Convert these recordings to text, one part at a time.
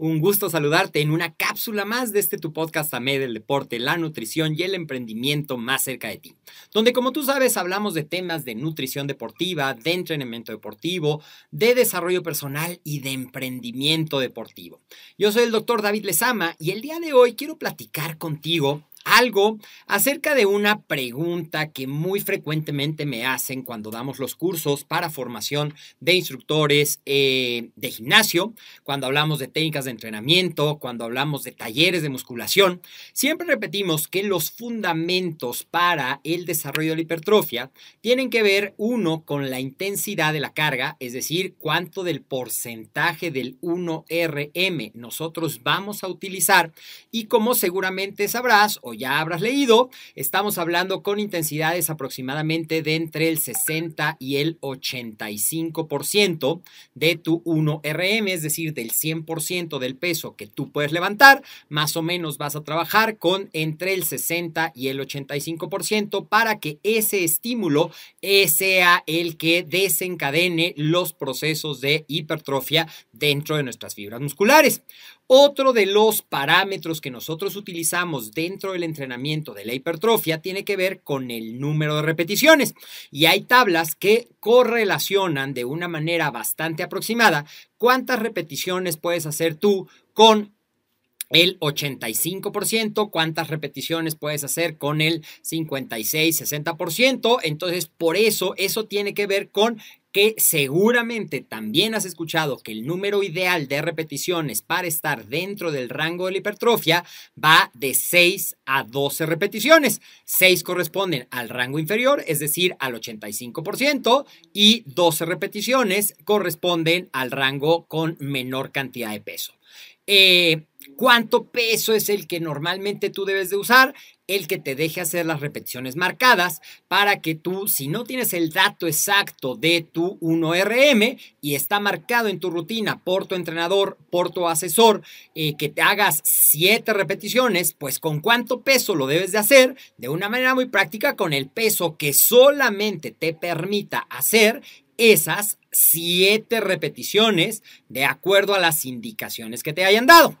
Un gusto saludarte en una cápsula más de este tu podcast AMED del deporte, la nutrición y el emprendimiento más cerca de ti. Donde como tú sabes hablamos de temas de nutrición deportiva, de entrenamiento deportivo, de desarrollo personal y de emprendimiento deportivo. Yo soy el doctor David Lezama y el día de hoy quiero platicar contigo algo acerca de una pregunta que muy frecuentemente me hacen cuando damos los cursos para formación de instructores eh, de gimnasio, cuando hablamos de técnicas de entrenamiento, cuando hablamos de talleres de musculación. Siempre repetimos que los fundamentos para el desarrollo de la hipertrofia tienen que ver, uno, con la intensidad de la carga, es decir, cuánto del porcentaje del 1RM nosotros vamos a utilizar y como seguramente sabrás o ya habrás leído, estamos hablando con intensidades aproximadamente de entre el 60 y el 85% de tu 1RM, es decir, del 100% del peso que tú puedes levantar, más o menos vas a trabajar con entre el 60 y el 85% para que ese estímulo sea el que desencadene los procesos de hipertrofia dentro de nuestras fibras musculares. Otro de los parámetros que nosotros utilizamos dentro del entrenamiento de la hipertrofia tiene que ver con el número de repeticiones. Y hay tablas que correlacionan de una manera bastante aproximada cuántas repeticiones puedes hacer tú con el 85%, cuántas repeticiones puedes hacer con el 56-60%. Entonces, por eso, eso tiene que ver con que seguramente también has escuchado que el número ideal de repeticiones para estar dentro del rango de la hipertrofia va de 6 a 12 repeticiones. 6 corresponden al rango inferior, es decir, al 85%, y 12 repeticiones corresponden al rango con menor cantidad de peso. Eh, ¿Cuánto peso es el que normalmente tú debes de usar? El que te deje hacer las repeticiones marcadas para que tú, si no tienes el dato exacto de tu 1RM y está marcado en tu rutina por tu entrenador, por tu asesor, eh, que te hagas 7 repeticiones, pues con cuánto peso lo debes de hacer de una manera muy práctica con el peso que solamente te permita hacer esas 7 repeticiones de acuerdo a las indicaciones que te hayan dado.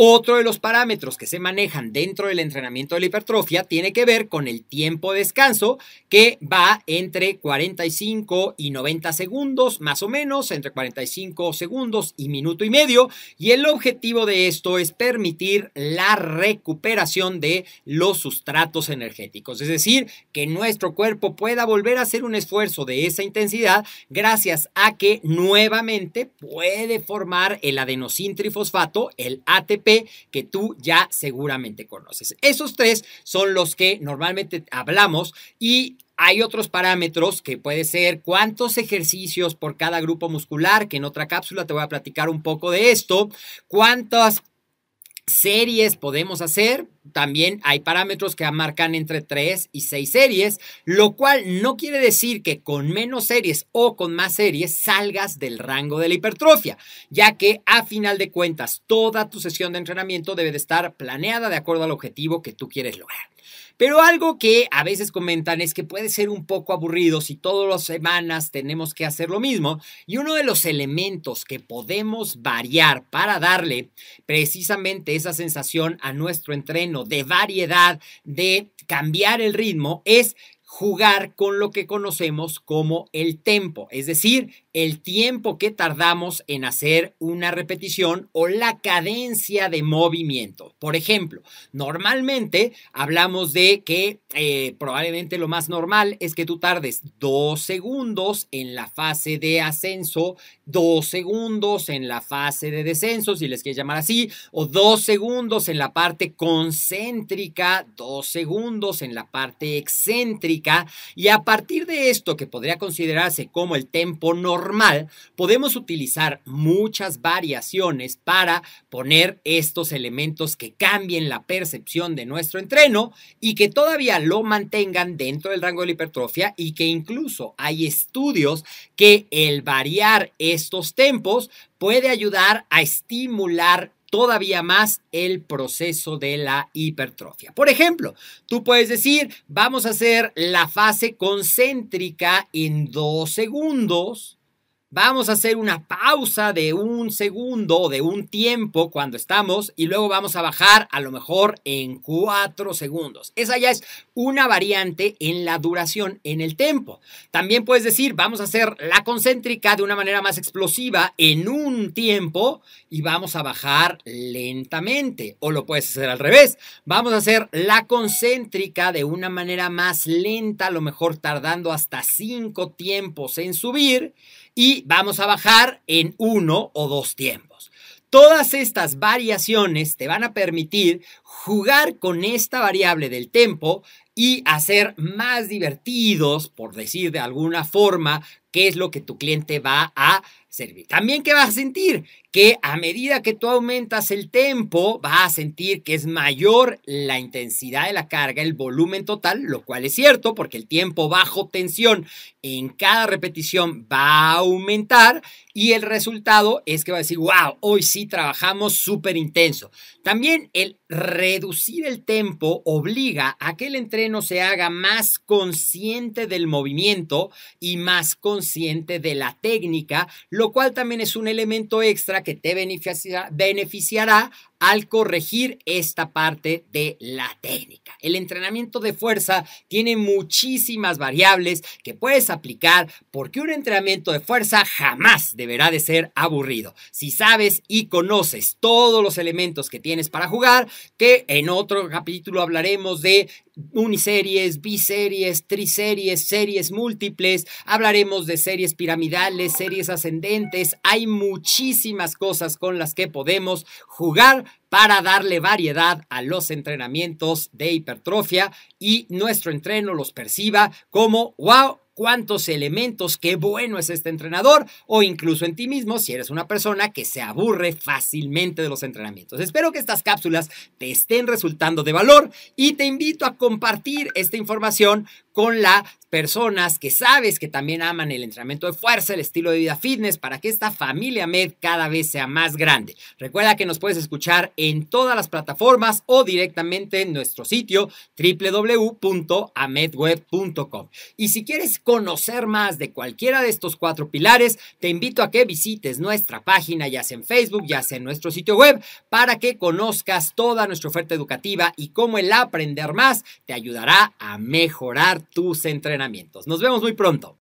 Otro de los parámetros que se manejan dentro del entrenamiento de la hipertrofia tiene que ver con el tiempo de descanso, que va entre 45 y 90 segundos, más o menos, entre 45 segundos y minuto y medio. Y el objetivo de esto es permitir la recuperación de los sustratos energéticos, es decir, que nuestro cuerpo pueda volver a hacer un esfuerzo de esa intensidad gracias a que nuevamente puede formar el adenosintrifosfato, el ATP, que tú ya seguramente conoces. Esos tres son los que normalmente hablamos y hay otros parámetros que puede ser cuántos ejercicios por cada grupo muscular, que en otra cápsula te voy a platicar un poco de esto, cuántas series podemos hacer. También hay parámetros que marcan entre 3 y 6 series, lo cual no quiere decir que con menos series o con más series salgas del rango de la hipertrofia, ya que a final de cuentas toda tu sesión de entrenamiento debe de estar planeada de acuerdo al objetivo que tú quieres lograr. Pero algo que a veces comentan es que puede ser un poco aburrido si todas las semanas tenemos que hacer lo mismo. Y uno de los elementos que podemos variar para darle precisamente esa sensación a nuestro entreno de variedad, de cambiar el ritmo, es jugar con lo que conocemos como el tempo, es decir, el tiempo que tardamos en hacer una repetición o la cadencia de movimiento. Por ejemplo, normalmente hablamos de que eh, probablemente lo más normal es que tú tardes dos segundos en la fase de ascenso, dos segundos en la fase de descenso, si les quieres llamar así, o dos segundos en la parte concéntrica, dos segundos en la parte excéntrica, y a partir de esto que podría considerarse como el tempo normal, podemos utilizar muchas variaciones para poner estos elementos que cambien la percepción de nuestro entreno y que todavía lo mantengan dentro del rango de la hipertrofia y que incluso hay estudios que el variar estos tempos puede ayudar a estimular todavía más el proceso de la hipertrofia. Por ejemplo, tú puedes decir, vamos a hacer la fase concéntrica en dos segundos Vamos a hacer una pausa de un segundo o de un tiempo cuando estamos y luego vamos a bajar a lo mejor en cuatro segundos. Esa ya es una variante en la duración, en el tiempo. También puedes decir, vamos a hacer la concéntrica de una manera más explosiva en un tiempo y vamos a bajar lentamente. O lo puedes hacer al revés. Vamos a hacer la concéntrica de una manera más lenta, a lo mejor tardando hasta cinco tiempos en subir y vamos a bajar en uno o dos tiempos. Todas estas variaciones te van a permitir jugar con esta variable del tempo y hacer más divertidos, por decir de alguna forma, qué es lo que tu cliente va a servir. También que vas a sentir que a medida que tú aumentas el tempo, vas a sentir que es mayor la intensidad de la carga, el volumen total, lo cual es cierto porque el tiempo bajo tensión en cada repetición va a aumentar y el resultado es que va a decir, wow, hoy sí trabajamos súper intenso. También el reducir el tempo obliga a que el entreno se haga más consciente del movimiento y más consciente de la técnica, lo cual también es un elemento extra que te beneficiará, al corregir esta parte de la técnica. El entrenamiento de fuerza tiene muchísimas variables que puedes aplicar porque un entrenamiento de fuerza jamás deberá de ser aburrido. Si sabes y conoces todos los elementos que tienes para jugar, que en otro capítulo hablaremos de uniseries, biseries, triseries, series múltiples, hablaremos de series piramidales, series ascendentes, hay muchísimas cosas con las que podemos jugar para darle variedad a los entrenamientos de hipertrofia y nuestro entreno los perciba como wow cuántos elementos, qué bueno es este entrenador, o incluso en ti mismo si eres una persona que se aburre fácilmente de los entrenamientos. Espero que estas cápsulas te estén resultando de valor y te invito a compartir esta información con las personas que sabes que también aman el entrenamiento de fuerza, el estilo de vida fitness, para que esta familia MED cada vez sea más grande. Recuerda que nos puedes escuchar en todas las plataformas o directamente en nuestro sitio www.amedweb.com. Y si quieres conocer más de cualquiera de estos cuatro pilares, te invito a que visites nuestra página, ya sea en Facebook, ya sea en nuestro sitio web, para que conozcas toda nuestra oferta educativa y cómo el aprender más te ayudará a mejorar tus entrenamientos. Nos vemos muy pronto.